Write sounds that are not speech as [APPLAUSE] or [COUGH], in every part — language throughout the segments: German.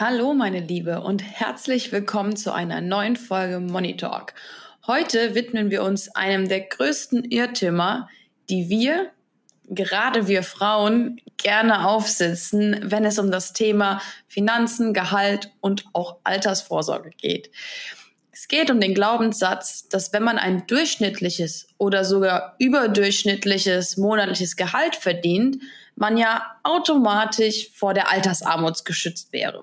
Hallo meine Liebe und herzlich willkommen zu einer neuen Folge Money Talk. Heute widmen wir uns einem der größten Irrtümer, die wir, gerade wir Frauen, gerne aufsitzen, wenn es um das Thema Finanzen, Gehalt und auch Altersvorsorge geht. Es geht um den Glaubenssatz, dass wenn man ein durchschnittliches oder sogar überdurchschnittliches monatliches Gehalt verdient, man ja automatisch vor der Altersarmut geschützt wäre.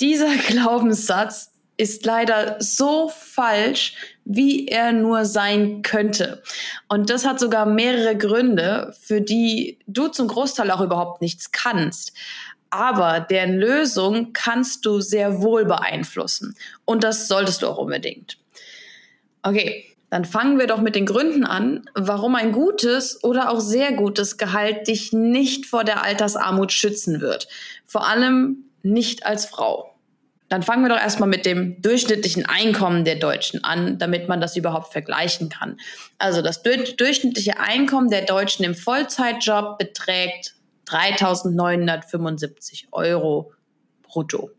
Dieser [LAUGHS] Glaubenssatz ist leider so falsch, wie er nur sein könnte. Und das hat sogar mehrere Gründe, für die du zum Großteil auch überhaupt nichts kannst. Aber deren Lösung kannst du sehr wohl beeinflussen. Und das solltest du auch unbedingt. Okay, dann fangen wir doch mit den Gründen an, warum ein gutes oder auch sehr gutes Gehalt dich nicht vor der Altersarmut schützen wird. Vor allem nicht als Frau. Dann fangen wir doch erstmal mit dem durchschnittlichen Einkommen der Deutschen an, damit man das überhaupt vergleichen kann. Also das durchschnittliche Einkommen der Deutschen im Vollzeitjob beträgt 3.975 Euro brutto.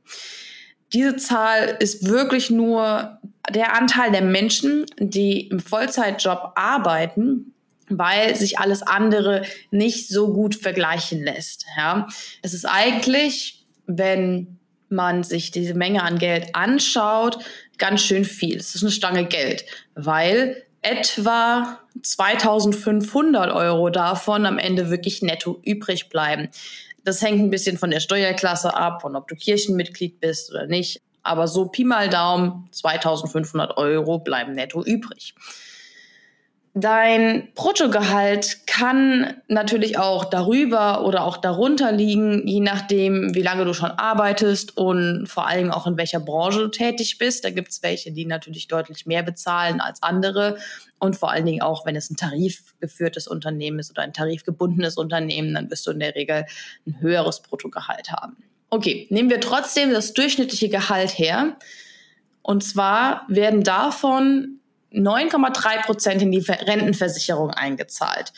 Diese Zahl ist wirklich nur der Anteil der Menschen, die im Vollzeitjob arbeiten, weil sich alles andere nicht so gut vergleichen lässt. Ja, es ist eigentlich, wenn man sich diese Menge an Geld anschaut, ganz schön viel. Es ist eine Stange Geld, weil etwa 2500 Euro davon am Ende wirklich netto übrig bleiben. Das hängt ein bisschen von der Steuerklasse ab und ob du Kirchenmitglied bist oder nicht. Aber so Pi mal Daumen, 2500 Euro bleiben netto übrig. Dein Bruttogehalt kann natürlich auch darüber oder auch darunter liegen, je nachdem, wie lange du schon arbeitest und vor allem auch in welcher Branche du tätig bist. Da gibt es welche, die natürlich deutlich mehr bezahlen als andere. Und vor allen Dingen auch, wenn es ein tarifgeführtes Unternehmen ist oder ein tarifgebundenes Unternehmen, dann wirst du in der Regel ein höheres Bruttogehalt haben. Okay, nehmen wir trotzdem das durchschnittliche Gehalt her. Und zwar werden davon 9,3 Prozent in die Rentenversicherung eingezahlt.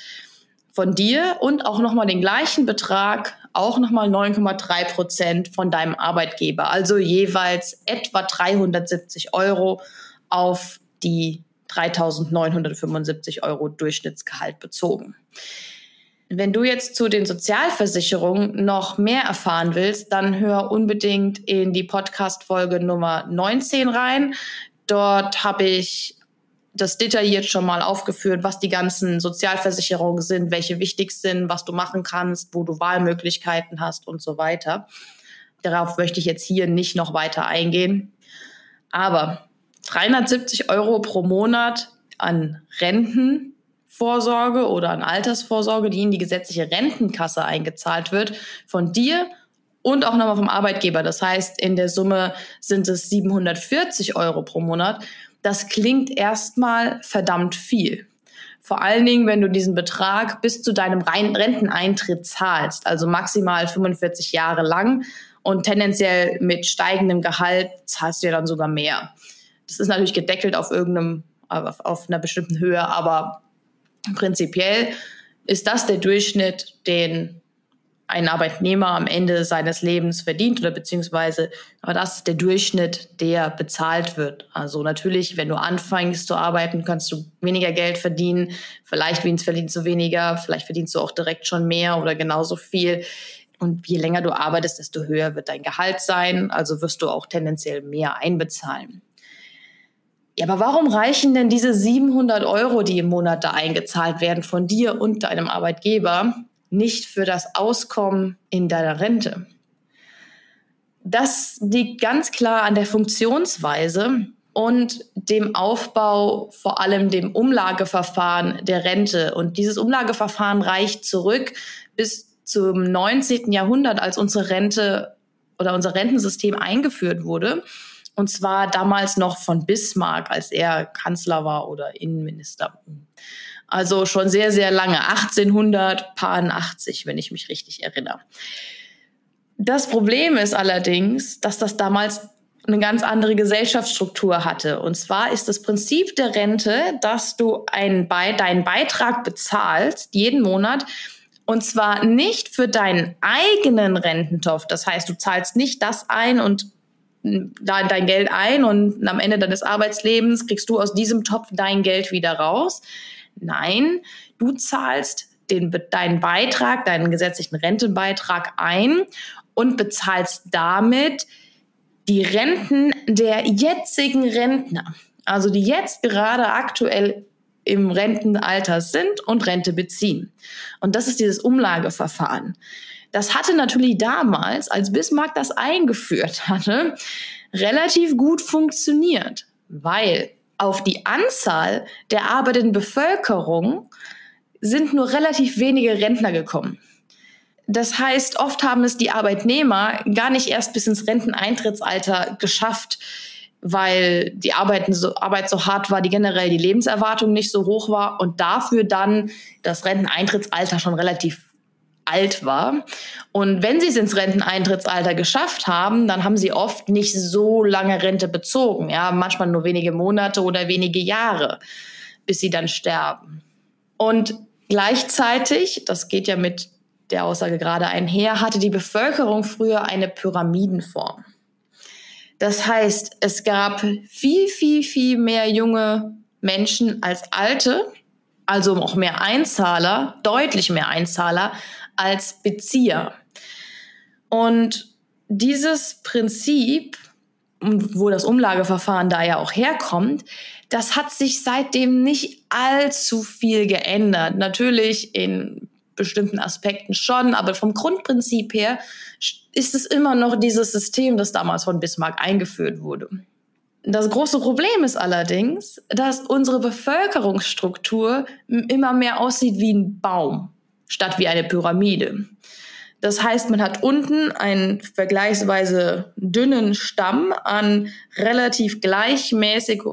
Von dir und auch nochmal den gleichen Betrag, auch nochmal 9,3 Prozent von deinem Arbeitgeber. Also jeweils etwa 370 Euro auf die 3.975 Euro Durchschnittsgehalt bezogen. Wenn du jetzt zu den Sozialversicherungen noch mehr erfahren willst, dann hör unbedingt in die Podcast-Folge Nummer 19 rein. Dort habe ich das detailliert schon mal aufgeführt, was die ganzen Sozialversicherungen sind, welche wichtig sind, was du machen kannst, wo du Wahlmöglichkeiten hast und so weiter. Darauf möchte ich jetzt hier nicht noch weiter eingehen. Aber 370 Euro pro Monat an Rentenvorsorge oder an Altersvorsorge, die in die gesetzliche Rentenkasse eingezahlt wird, von dir und auch nochmal vom Arbeitgeber. Das heißt, in der Summe sind es 740 Euro pro Monat das klingt erstmal verdammt viel. Vor allen Dingen, wenn du diesen Betrag bis zu deinem Renteneintritt zahlst, also maximal 45 Jahre lang und tendenziell mit steigendem Gehalt zahlst du ja dann sogar mehr. Das ist natürlich gedeckelt auf irgendeinem, auf, auf einer bestimmten Höhe, aber prinzipiell ist das der Durchschnitt, den ein Arbeitnehmer am Ende seines Lebens verdient oder beziehungsweise, aber das ist der Durchschnitt, der bezahlt wird. Also natürlich, wenn du anfängst zu arbeiten, kannst du weniger Geld verdienen. Vielleicht verdienst du weniger, vielleicht verdienst du auch direkt schon mehr oder genauso viel. Und je länger du arbeitest, desto höher wird dein Gehalt sein. Also wirst du auch tendenziell mehr einbezahlen. Ja, aber warum reichen denn diese 700 Euro, die im Monat da eingezahlt werden von dir und deinem Arbeitgeber, nicht für das Auskommen in deiner Rente. Das liegt ganz klar an der Funktionsweise und dem Aufbau, vor allem dem Umlageverfahren der Rente. Und dieses Umlageverfahren reicht zurück bis zum 19. Jahrhundert, als unsere Rente oder unser Rentensystem eingeführt wurde. Und zwar damals noch von Bismarck, als er Kanzler war oder Innenminister. Also schon sehr, sehr lange, 1880, wenn ich mich richtig erinnere. Das Problem ist allerdings, dass das damals eine ganz andere Gesellschaftsstruktur hatte. Und zwar ist das Prinzip der Rente, dass du einen Be deinen Beitrag bezahlst jeden Monat und zwar nicht für deinen eigenen Rententopf. Das heißt, du zahlst nicht das ein und dein Geld ein und am Ende deines Arbeitslebens kriegst du aus diesem Topf dein Geld wieder raus. Nein, du zahlst den, deinen Beitrag, deinen gesetzlichen Rentenbeitrag ein und bezahlst damit die Renten der jetzigen Rentner, also die jetzt gerade aktuell im Rentenalter sind und Rente beziehen. Und das ist dieses Umlageverfahren. Das hatte natürlich damals, als Bismarck das eingeführt hatte, relativ gut funktioniert, weil auf die Anzahl der arbeitenden Bevölkerung sind nur relativ wenige Rentner gekommen. Das heißt, oft haben es die Arbeitnehmer gar nicht erst bis ins Renteneintrittsalter geschafft, weil die Arbeit so, Arbeit so hart war, die generell die Lebenserwartung nicht so hoch war und dafür dann das Renteneintrittsalter schon relativ alt war. Und wenn sie es ins Renteneintrittsalter geschafft haben, dann haben sie oft nicht so lange Rente bezogen. Ja, manchmal nur wenige Monate oder wenige Jahre, bis sie dann sterben. Und gleichzeitig, das geht ja mit der Aussage gerade einher, hatte die Bevölkerung früher eine Pyramidenform. Das heißt, es gab viel, viel, viel mehr junge Menschen als alte, also auch mehr Einzahler, deutlich mehr Einzahler als Bezieher. Und dieses Prinzip, wo das Umlageverfahren da ja auch herkommt, das hat sich seitdem nicht allzu viel geändert. Natürlich in bestimmten Aspekten schon, aber vom Grundprinzip her ist es immer noch dieses System, das damals von Bismarck eingeführt wurde. Das große Problem ist allerdings, dass unsere Bevölkerungsstruktur immer mehr aussieht wie ein Baum statt wie eine Pyramide. Das heißt, man hat unten einen vergleichsweise dünnen Stamm an relativ gleichmäßig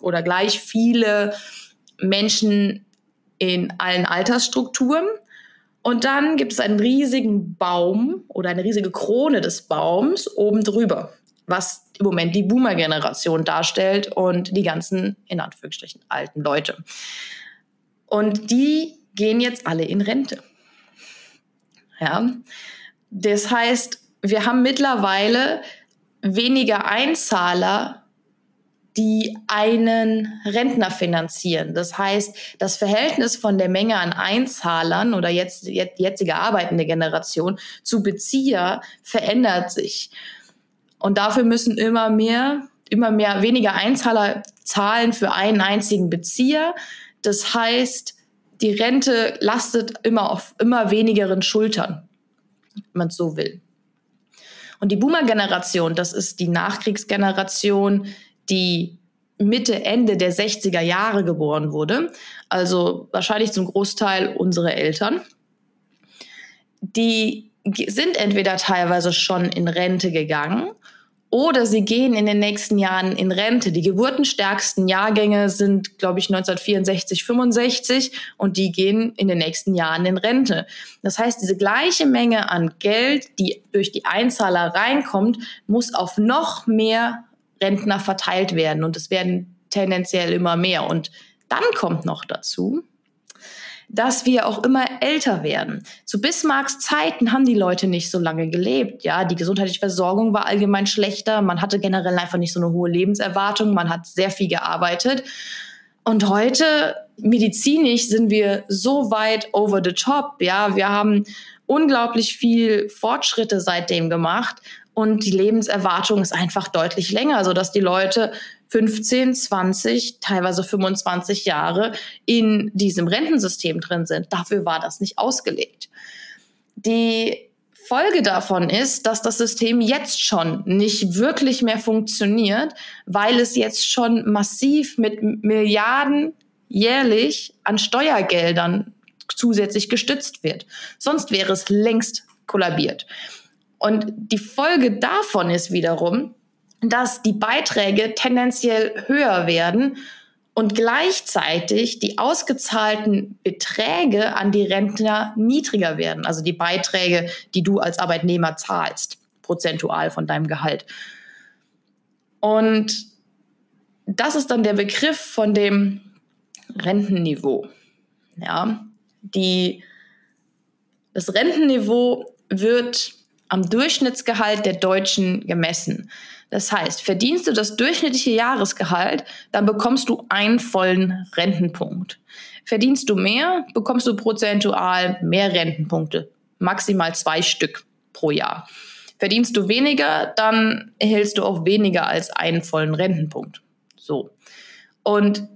oder gleich viele Menschen in allen Altersstrukturen. Und dann gibt es einen riesigen Baum oder eine riesige Krone des Baums oben drüber, was im Moment die Boomer-Generation darstellt und die ganzen, in Anführungsstrichen, alten Leute. Und die gehen jetzt alle in Rente. Ja, das heißt, wir haben mittlerweile weniger Einzahler die einen Rentner finanzieren. Das heißt, das Verhältnis von der Menge an Einzahlern oder jetzt, jetzt jetzige arbeitende Generation zu Bezieher verändert sich. Und dafür müssen immer mehr, immer mehr weniger Einzahler zahlen für einen einzigen Bezieher. Das heißt, die Rente lastet immer auf immer wenigeren Schultern, wenn man es so will. Und die Boomer-Generation, das ist die Nachkriegsgeneration, die Mitte, Ende der 60er Jahre geboren wurde, also wahrscheinlich zum Großteil unsere Eltern, die sind entweder teilweise schon in Rente gegangen oder sie gehen in den nächsten Jahren in Rente. Die geburtenstärksten Jahrgänge sind, glaube ich, 1964, 65 und die gehen in den nächsten Jahren in Rente. Das heißt, diese gleiche Menge an Geld, die durch die Einzahler reinkommt, muss auf noch mehr Rentner verteilt werden und es werden tendenziell immer mehr. Und dann kommt noch dazu, dass wir auch immer älter werden. Zu Bismarcks Zeiten haben die Leute nicht so lange gelebt. Ja, die gesundheitliche Versorgung war allgemein schlechter. Man hatte generell einfach nicht so eine hohe Lebenserwartung. Man hat sehr viel gearbeitet. Und heute medizinisch sind wir so weit over the top. Ja, wir haben unglaublich viel Fortschritte seitdem gemacht und die Lebenserwartung ist einfach deutlich länger, so dass die Leute 15, 20, teilweise 25 Jahre in diesem Rentensystem drin sind. Dafür war das nicht ausgelegt. Die Folge davon ist, dass das System jetzt schon nicht wirklich mehr funktioniert, weil es jetzt schon massiv mit Milliarden jährlich an Steuergeldern zusätzlich gestützt wird. Sonst wäre es längst kollabiert. Und die Folge davon ist wiederum, dass die Beiträge tendenziell höher werden und gleichzeitig die ausgezahlten Beträge an die Rentner niedriger werden, also die Beiträge, die du als Arbeitnehmer zahlst, prozentual von deinem Gehalt. Und das ist dann der Begriff von dem Rentenniveau. Ja, die, das Rentenniveau wird am Durchschnittsgehalt der Deutschen gemessen. Das heißt, verdienst du das durchschnittliche Jahresgehalt, dann bekommst du einen vollen Rentenpunkt. Verdienst du mehr, bekommst du prozentual mehr Rentenpunkte, maximal zwei Stück pro Jahr. Verdienst du weniger, dann erhältst du auch weniger als einen vollen Rentenpunkt. So. Und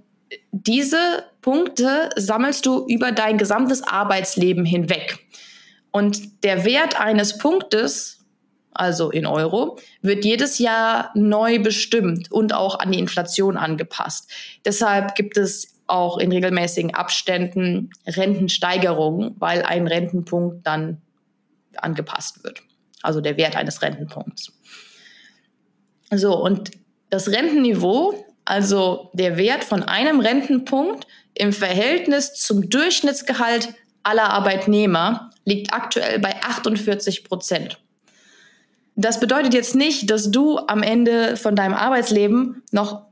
diese Punkte sammelst du über dein gesamtes Arbeitsleben hinweg. Und der Wert eines Punktes, also in Euro, wird jedes Jahr neu bestimmt und auch an die Inflation angepasst. Deshalb gibt es auch in regelmäßigen Abständen Rentensteigerungen, weil ein Rentenpunkt dann angepasst wird. Also der Wert eines Rentenpunkts. So, und das Rentenniveau also der Wert von einem Rentenpunkt im Verhältnis zum Durchschnittsgehalt aller Arbeitnehmer liegt aktuell bei 48 Prozent. Das bedeutet jetzt nicht, dass du am Ende von deinem Arbeitsleben noch,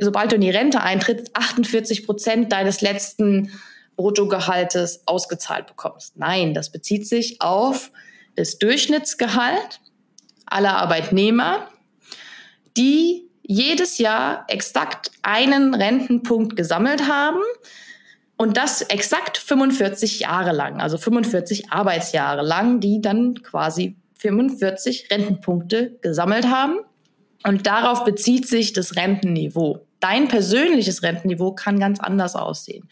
sobald du in die Rente eintrittst, 48 Prozent deines letzten Bruttogehaltes ausgezahlt bekommst. Nein, das bezieht sich auf das Durchschnittsgehalt aller Arbeitnehmer, die jedes Jahr exakt einen Rentenpunkt gesammelt haben und das exakt 45 Jahre lang, also 45 Arbeitsjahre lang, die dann quasi 45 Rentenpunkte gesammelt haben. Und darauf bezieht sich das Rentenniveau. Dein persönliches Rentenniveau kann ganz anders aussehen.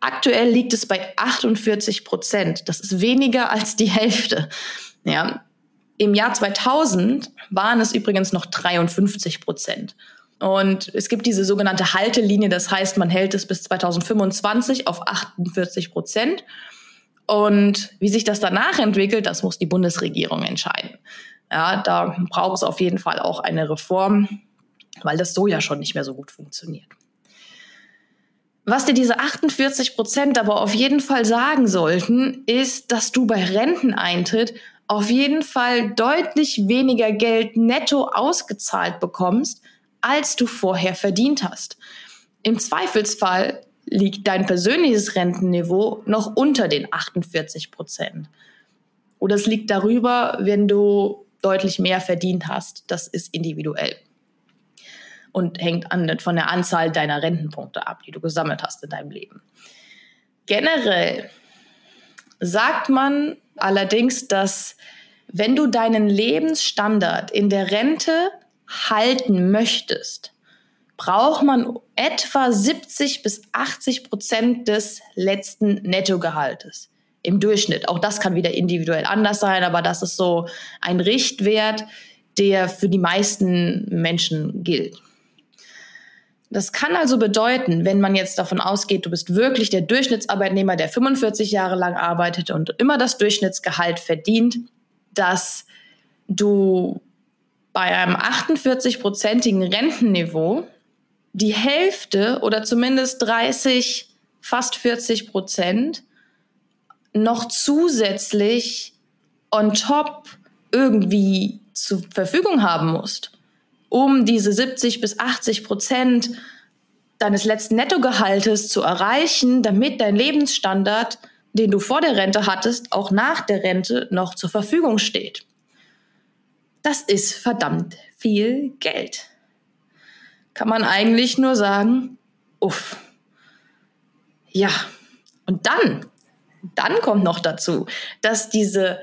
Aktuell liegt es bei 48 Prozent. Das ist weniger als die Hälfte. Ja, im Jahr 2000 waren es übrigens noch 53 Prozent. Und es gibt diese sogenannte Haltelinie, das heißt, man hält es bis 2025 auf 48 Prozent. Und wie sich das danach entwickelt, das muss die Bundesregierung entscheiden. Ja, da braucht es auf jeden Fall auch eine Reform, weil das so ja schon nicht mehr so gut funktioniert. Was dir diese 48 Prozent aber auf jeden Fall sagen sollten, ist, dass du bei Renteneintritt auf jeden Fall deutlich weniger Geld netto ausgezahlt bekommst, als du vorher verdient hast. Im Zweifelsfall liegt dein persönliches Rentenniveau noch unter den 48 Prozent. Oder es liegt darüber, wenn du deutlich mehr verdient hast. Das ist individuell und hängt an, von der Anzahl deiner Rentenpunkte ab, die du gesammelt hast in deinem Leben. Generell sagt man allerdings, dass wenn du deinen Lebensstandard in der Rente halten möchtest, braucht man etwa 70 bis 80 Prozent des letzten Nettogehaltes im Durchschnitt. Auch das kann wieder individuell anders sein, aber das ist so ein Richtwert, der für die meisten Menschen gilt. Das kann also bedeuten, wenn man jetzt davon ausgeht, du bist wirklich der Durchschnittsarbeitnehmer, der 45 Jahre lang arbeitet und immer das Durchschnittsgehalt verdient, dass du bei einem 48-prozentigen Rentenniveau die Hälfte oder zumindest 30, fast 40 Prozent noch zusätzlich on top irgendwie zur Verfügung haben musst um diese 70 bis 80 Prozent deines letzten Nettogehaltes zu erreichen, damit dein Lebensstandard, den du vor der Rente hattest, auch nach der Rente noch zur Verfügung steht. Das ist verdammt viel Geld. Kann man eigentlich nur sagen, uff. Ja, und dann, dann kommt noch dazu, dass diese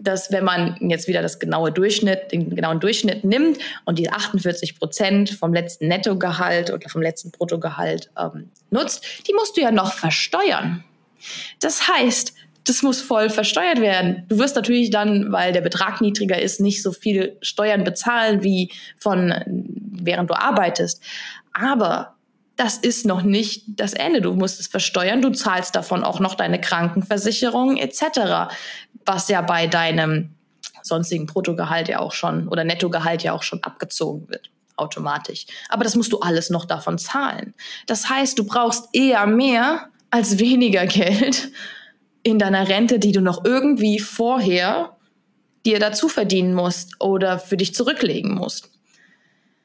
dass wenn man jetzt wieder das genaue Durchschnitt, den genauen Durchschnitt nimmt und die 48 Prozent vom letzten Nettogehalt oder vom letzten Bruttogehalt ähm, nutzt, die musst du ja noch versteuern. Das heißt, das muss voll versteuert werden. Du wirst natürlich dann, weil der Betrag niedriger ist, nicht so viel Steuern bezahlen wie von während du arbeitest. Aber das ist noch nicht das Ende. Du musst es versteuern, du zahlst davon auch noch deine Krankenversicherung etc., was ja bei deinem sonstigen Bruttogehalt ja auch schon oder Nettogehalt ja auch schon abgezogen wird automatisch. Aber das musst du alles noch davon zahlen. Das heißt, du brauchst eher mehr als weniger [LAUGHS] Geld in deiner Rente, die du noch irgendwie vorher dir dazu verdienen musst oder für dich zurücklegen musst.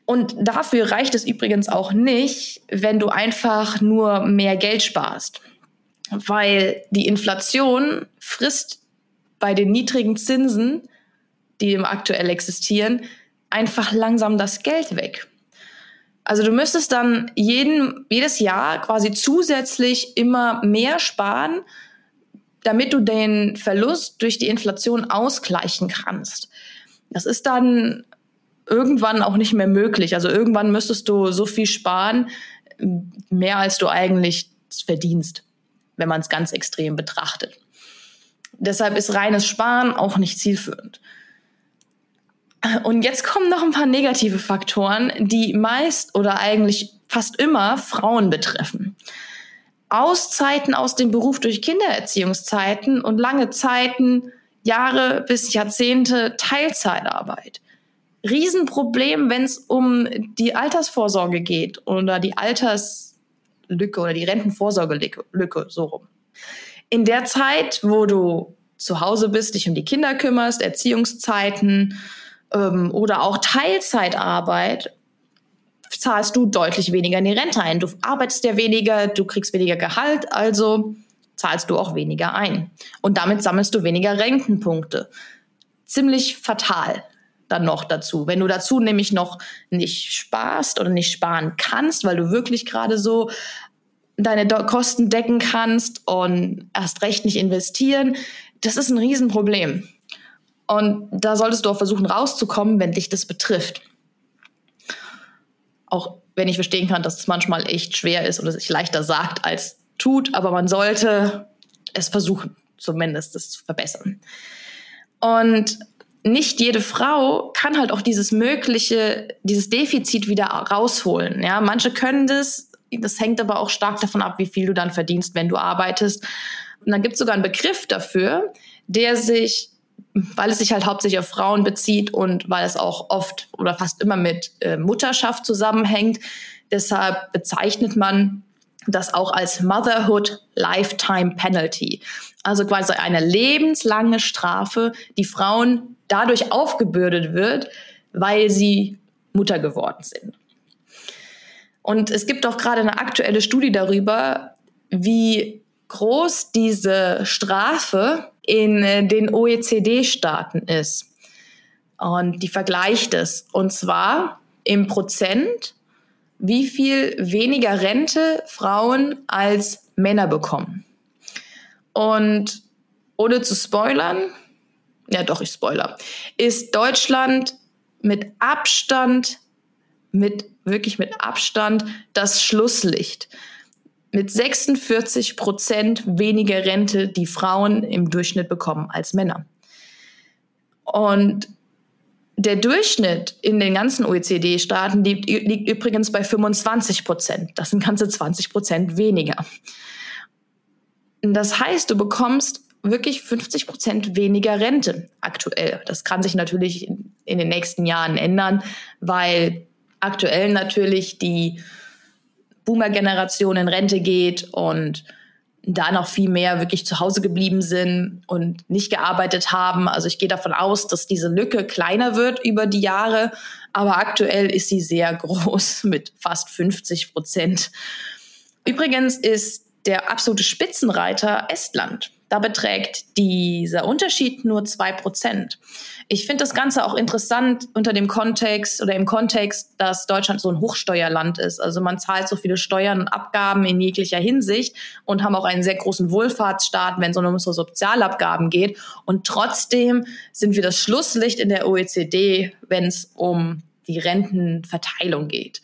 Und dafür reicht es übrigens auch nicht, wenn du einfach nur mehr Geld sparst, weil die Inflation frisst bei den niedrigen Zinsen, die im aktuell existieren, einfach langsam das Geld weg. Also du müsstest dann jeden, jedes Jahr quasi zusätzlich immer mehr sparen, damit du den Verlust durch die Inflation ausgleichen kannst. Das ist dann irgendwann auch nicht mehr möglich. Also irgendwann müsstest du so viel sparen, mehr als du eigentlich verdienst, wenn man es ganz extrem betrachtet. Deshalb ist reines Sparen auch nicht zielführend. Und jetzt kommen noch ein paar negative Faktoren, die meist oder eigentlich fast immer Frauen betreffen. Auszeiten aus dem Beruf durch Kindererziehungszeiten und lange Zeiten, Jahre bis Jahrzehnte Teilzeitarbeit. Riesenproblem, wenn es um die Altersvorsorge geht oder die Alterslücke oder die Rentenvorsorgelücke, so rum. In der Zeit, wo du zu Hause bist, dich um die Kinder kümmerst, Erziehungszeiten ähm, oder auch Teilzeitarbeit, zahlst du deutlich weniger in die Rente ein. Du arbeitest ja weniger, du kriegst weniger Gehalt, also zahlst du auch weniger ein. Und damit sammelst du weniger Rentenpunkte. Ziemlich fatal dann noch dazu. Wenn du dazu nämlich noch nicht sparst oder nicht sparen kannst, weil du wirklich gerade so deine Kosten decken kannst und erst recht nicht investieren, das ist ein Riesenproblem. Und da solltest du auch versuchen rauszukommen, wenn dich das betrifft. Auch wenn ich verstehen kann, dass es manchmal echt schwer ist oder sich leichter sagt als tut, aber man sollte es versuchen, zumindest das zu verbessern. Und nicht jede Frau kann halt auch dieses mögliche, dieses Defizit wieder rausholen. Ja, manche können das. Das hängt aber auch stark davon ab, wie viel du dann verdienst, wenn du arbeitest. Und dann gibt es sogar einen Begriff dafür, der sich, weil es sich halt hauptsächlich auf Frauen bezieht und weil es auch oft oder fast immer mit äh, Mutterschaft zusammenhängt, deshalb bezeichnet man das auch als Motherhood Lifetime Penalty. Also quasi eine lebenslange Strafe, die Frauen dadurch aufgebürdet wird, weil sie Mutter geworden sind. Und es gibt auch gerade eine aktuelle Studie darüber, wie groß diese Strafe in den OECD-Staaten ist. Und die vergleicht es. Und zwar im Prozent, wie viel weniger Rente Frauen als Männer bekommen. Und ohne zu spoilern, ja doch, ich spoiler, ist Deutschland mit Abstand, mit wirklich mit Abstand das Schlusslicht. Mit 46 Prozent weniger Rente, die Frauen im Durchschnitt bekommen als Männer. Und der Durchschnitt in den ganzen OECD-Staaten liegt, liegt, übrigens bei 25 Prozent. Das sind ganze 20 Prozent weniger. Das heißt, du bekommst wirklich 50 Prozent weniger Rente aktuell. Das kann sich natürlich in, in den nächsten Jahren ändern, weil aktuell natürlich die Boomer-Generation in Rente geht und da noch viel mehr wirklich zu Hause geblieben sind und nicht gearbeitet haben. Also ich gehe davon aus, dass diese Lücke kleiner wird über die Jahre, aber aktuell ist sie sehr groß [LAUGHS] mit fast 50 Prozent. Übrigens ist der absolute Spitzenreiter Estland. Da beträgt dieser Unterschied nur zwei Prozent. Ich finde das Ganze auch interessant unter dem Kontext oder im Kontext, dass Deutschland so ein Hochsteuerland ist. Also man zahlt so viele Steuern und Abgaben in jeglicher Hinsicht und haben auch einen sehr großen Wohlfahrtsstaat, wenn es um unsere Sozialabgaben geht. Und trotzdem sind wir das Schlusslicht in der OECD, wenn es um die Rentenverteilung geht.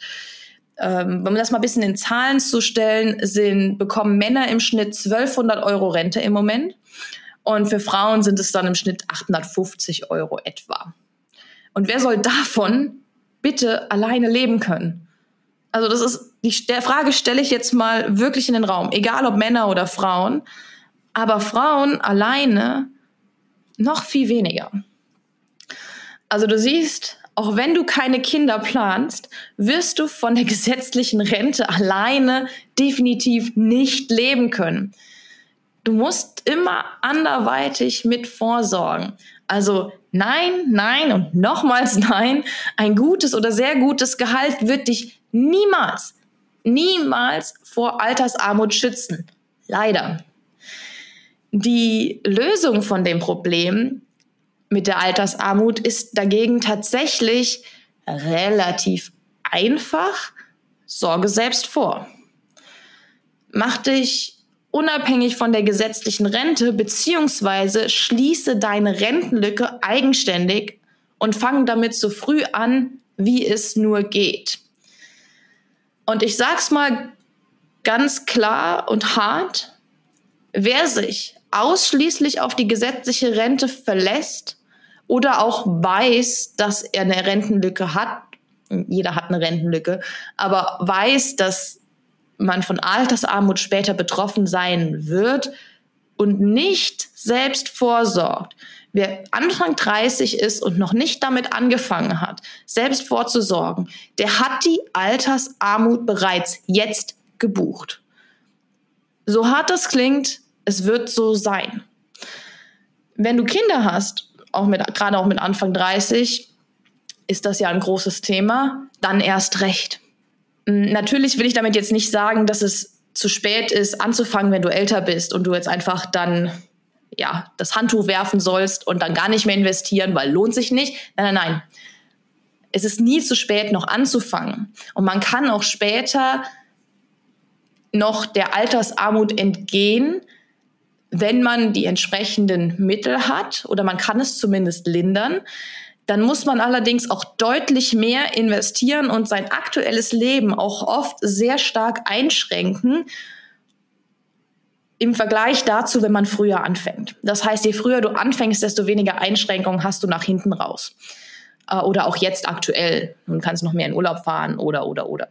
Ähm, um das mal ein bisschen in Zahlen zu stellen, sind, bekommen Männer im Schnitt 1200 Euro Rente im Moment und für Frauen sind es dann im Schnitt 850 Euro etwa. Und wer soll davon bitte alleine leben können? Also das ist, die Frage stelle ich jetzt mal wirklich in den Raum, egal ob Männer oder Frauen, aber Frauen alleine noch viel weniger. Also du siehst, auch wenn du keine Kinder planst, wirst du von der gesetzlichen Rente alleine definitiv nicht leben können. Du musst immer anderweitig mit vorsorgen. Also nein, nein und nochmals nein. Ein gutes oder sehr gutes Gehalt wird dich niemals, niemals vor Altersarmut schützen. Leider. Die Lösung von dem Problem mit der Altersarmut ist dagegen tatsächlich relativ einfach. Sorge selbst vor. Mach dich unabhängig von der gesetzlichen Rente beziehungsweise schließe deine Rentenlücke eigenständig und fang damit so früh an, wie es nur geht. Und ich sag's mal ganz klar und hart, wer sich ausschließlich auf die gesetzliche Rente verlässt, oder auch weiß, dass er eine Rentenlücke hat, jeder hat eine Rentenlücke, aber weiß, dass man von Altersarmut später betroffen sein wird und nicht selbst vorsorgt. Wer Anfang 30 ist und noch nicht damit angefangen hat, selbst vorzusorgen, der hat die Altersarmut bereits jetzt gebucht. So hart das klingt, es wird so sein. Wenn du Kinder hast auch mit, gerade auch mit Anfang 30, ist das ja ein großes Thema, dann erst recht. Hm, natürlich will ich damit jetzt nicht sagen, dass es zu spät ist, anzufangen, wenn du älter bist und du jetzt einfach dann ja, das Handtuch werfen sollst und dann gar nicht mehr investieren, weil lohnt sich nicht. Nein, nein, nein. Es ist nie zu spät, noch anzufangen. Und man kann auch später noch der Altersarmut entgehen, wenn man die entsprechenden Mittel hat oder man kann es zumindest lindern, dann muss man allerdings auch deutlich mehr investieren und sein aktuelles Leben auch oft sehr stark einschränken im Vergleich dazu, wenn man früher anfängt. Das heißt, je früher du anfängst, desto weniger Einschränkungen hast du nach hinten raus. Äh, oder auch jetzt aktuell. Du kannst noch mehr in Urlaub fahren oder, oder, oder.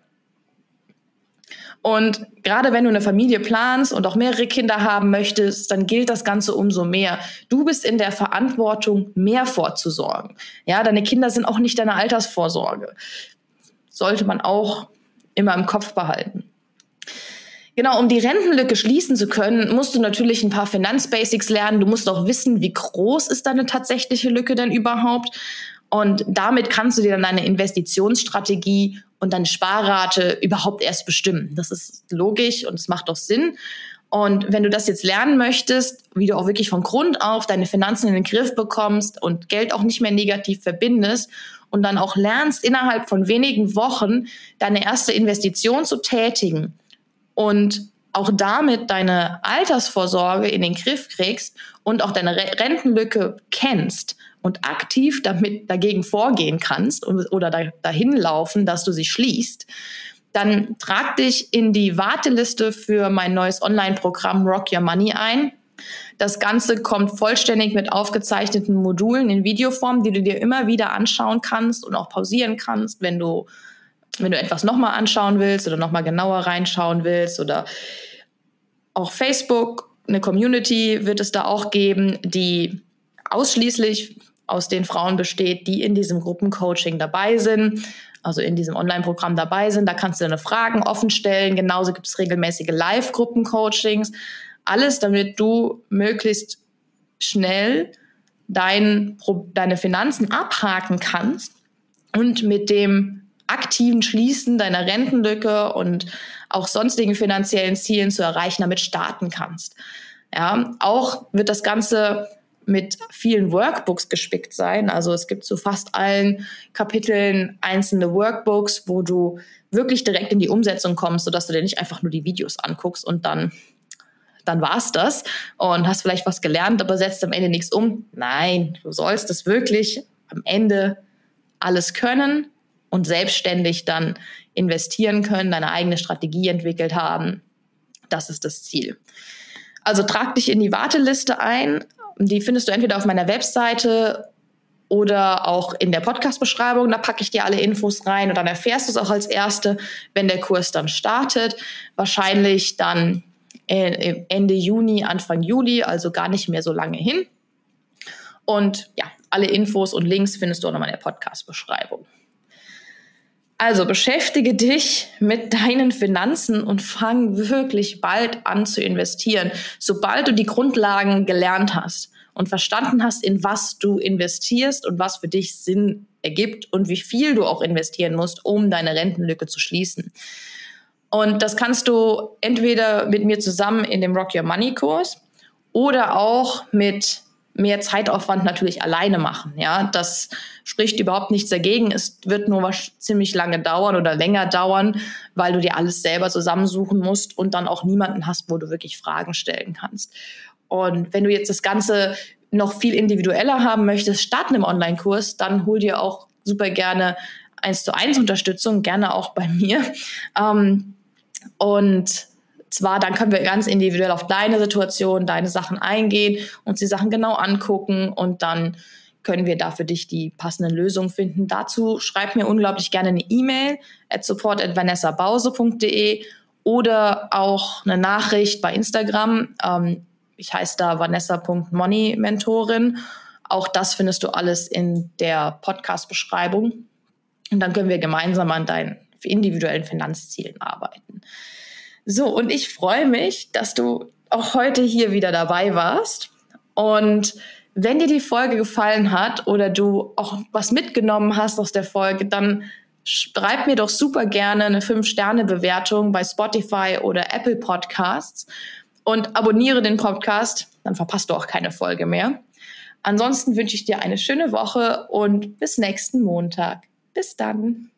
Und gerade wenn du eine Familie planst und auch mehrere Kinder haben möchtest, dann gilt das Ganze umso mehr. Du bist in der Verantwortung, mehr vorzusorgen. Ja, deine Kinder sind auch nicht deine Altersvorsorge. Sollte man auch immer im Kopf behalten. Genau, um die Rentenlücke schließen zu können, musst du natürlich ein paar Finanzbasics lernen. Du musst auch wissen, wie groß ist deine tatsächliche Lücke denn überhaupt. Und damit kannst du dir dann deine Investitionsstrategie und deine Sparrate überhaupt erst bestimmen. Das ist logisch und es macht doch Sinn. Und wenn du das jetzt lernen möchtest, wie du auch wirklich von Grund auf deine Finanzen in den Griff bekommst und Geld auch nicht mehr negativ verbindest und dann auch lernst, innerhalb von wenigen Wochen deine erste Investition zu tätigen und auch damit deine Altersvorsorge in den Griff kriegst und auch deine Rentenlücke kennst, und aktiv damit dagegen vorgehen kannst oder dahin laufen, dass du sie schließt, dann trag dich in die Warteliste für mein neues Online-Programm Rock Your Money ein. Das Ganze kommt vollständig mit aufgezeichneten Modulen in Videoform, die du dir immer wieder anschauen kannst und auch pausieren kannst, wenn du, wenn du etwas nochmal anschauen willst oder nochmal genauer reinschauen willst oder auch Facebook, eine Community wird es da auch geben, die ausschließlich aus den Frauen besteht, die in diesem Gruppencoaching dabei sind, also in diesem Online-Programm dabei sind. Da kannst du deine Fragen offen stellen. Genauso gibt es regelmäßige Live-Gruppencoachings. Alles, damit du möglichst schnell dein, deine Finanzen abhaken kannst und mit dem aktiven Schließen deiner Rentenlücke und auch sonstigen finanziellen Zielen zu erreichen, damit starten kannst. Ja, auch wird das Ganze mit vielen Workbooks gespickt sein. Also es gibt zu fast allen Kapiteln einzelne Workbooks, wo du wirklich direkt in die Umsetzung kommst, sodass du dir nicht einfach nur die Videos anguckst und dann dann war's das und hast vielleicht was gelernt, aber setzt am Ende nichts um. Nein, du sollst es wirklich am Ende alles können und selbstständig dann investieren können, deine eigene Strategie entwickelt haben. Das ist das Ziel. Also trag dich in die Warteliste ein. Die findest du entweder auf meiner Webseite oder auch in der Podcast-Beschreibung. Da packe ich dir alle Infos rein und dann erfährst du es auch als Erste, wenn der Kurs dann startet. Wahrscheinlich dann Ende Juni, Anfang Juli, also gar nicht mehr so lange hin. Und ja, alle Infos und Links findest du auch nochmal in der Podcast-Beschreibung. Also beschäftige dich mit deinen Finanzen und fang wirklich bald an zu investieren, sobald du die Grundlagen gelernt hast und verstanden hast, in was du investierst und was für dich Sinn ergibt und wie viel du auch investieren musst, um deine Rentenlücke zu schließen. Und das kannst du entweder mit mir zusammen in dem Rock Your Money Kurs oder auch mit mehr Zeitaufwand natürlich alleine machen. Ja, das spricht überhaupt nichts dagegen. Es wird nur was ziemlich lange dauern oder länger dauern, weil du dir alles selber zusammensuchen musst und dann auch niemanden hast, wo du wirklich Fragen stellen kannst. Und wenn du jetzt das Ganze noch viel individueller haben möchtest, statt einem Online-Kurs, dann hol dir auch super gerne eins zu eins Unterstützung, gerne auch bei [LAUGHS] mir. Ähm, und zwar, dann können wir ganz individuell auf deine Situation, deine Sachen eingehen, uns die Sachen genau angucken und dann können wir da für dich die passenden Lösungen finden. Dazu schreib mir unglaublich gerne eine E-Mail at support at vanessabause.de oder auch eine Nachricht bei Instagram. Ähm, ich heiße da vanessa.money-Mentorin. Auch das findest du alles in der Podcast-Beschreibung. Und dann können wir gemeinsam an deinen individuellen Finanzzielen arbeiten. So, und ich freue mich, dass du auch heute hier wieder dabei warst. Und wenn dir die Folge gefallen hat oder du auch was mitgenommen hast aus der Folge, dann schreib mir doch super gerne eine 5-Sterne-Bewertung bei Spotify oder Apple Podcasts und abonniere den Podcast, dann verpasst du auch keine Folge mehr. Ansonsten wünsche ich dir eine schöne Woche und bis nächsten Montag. Bis dann.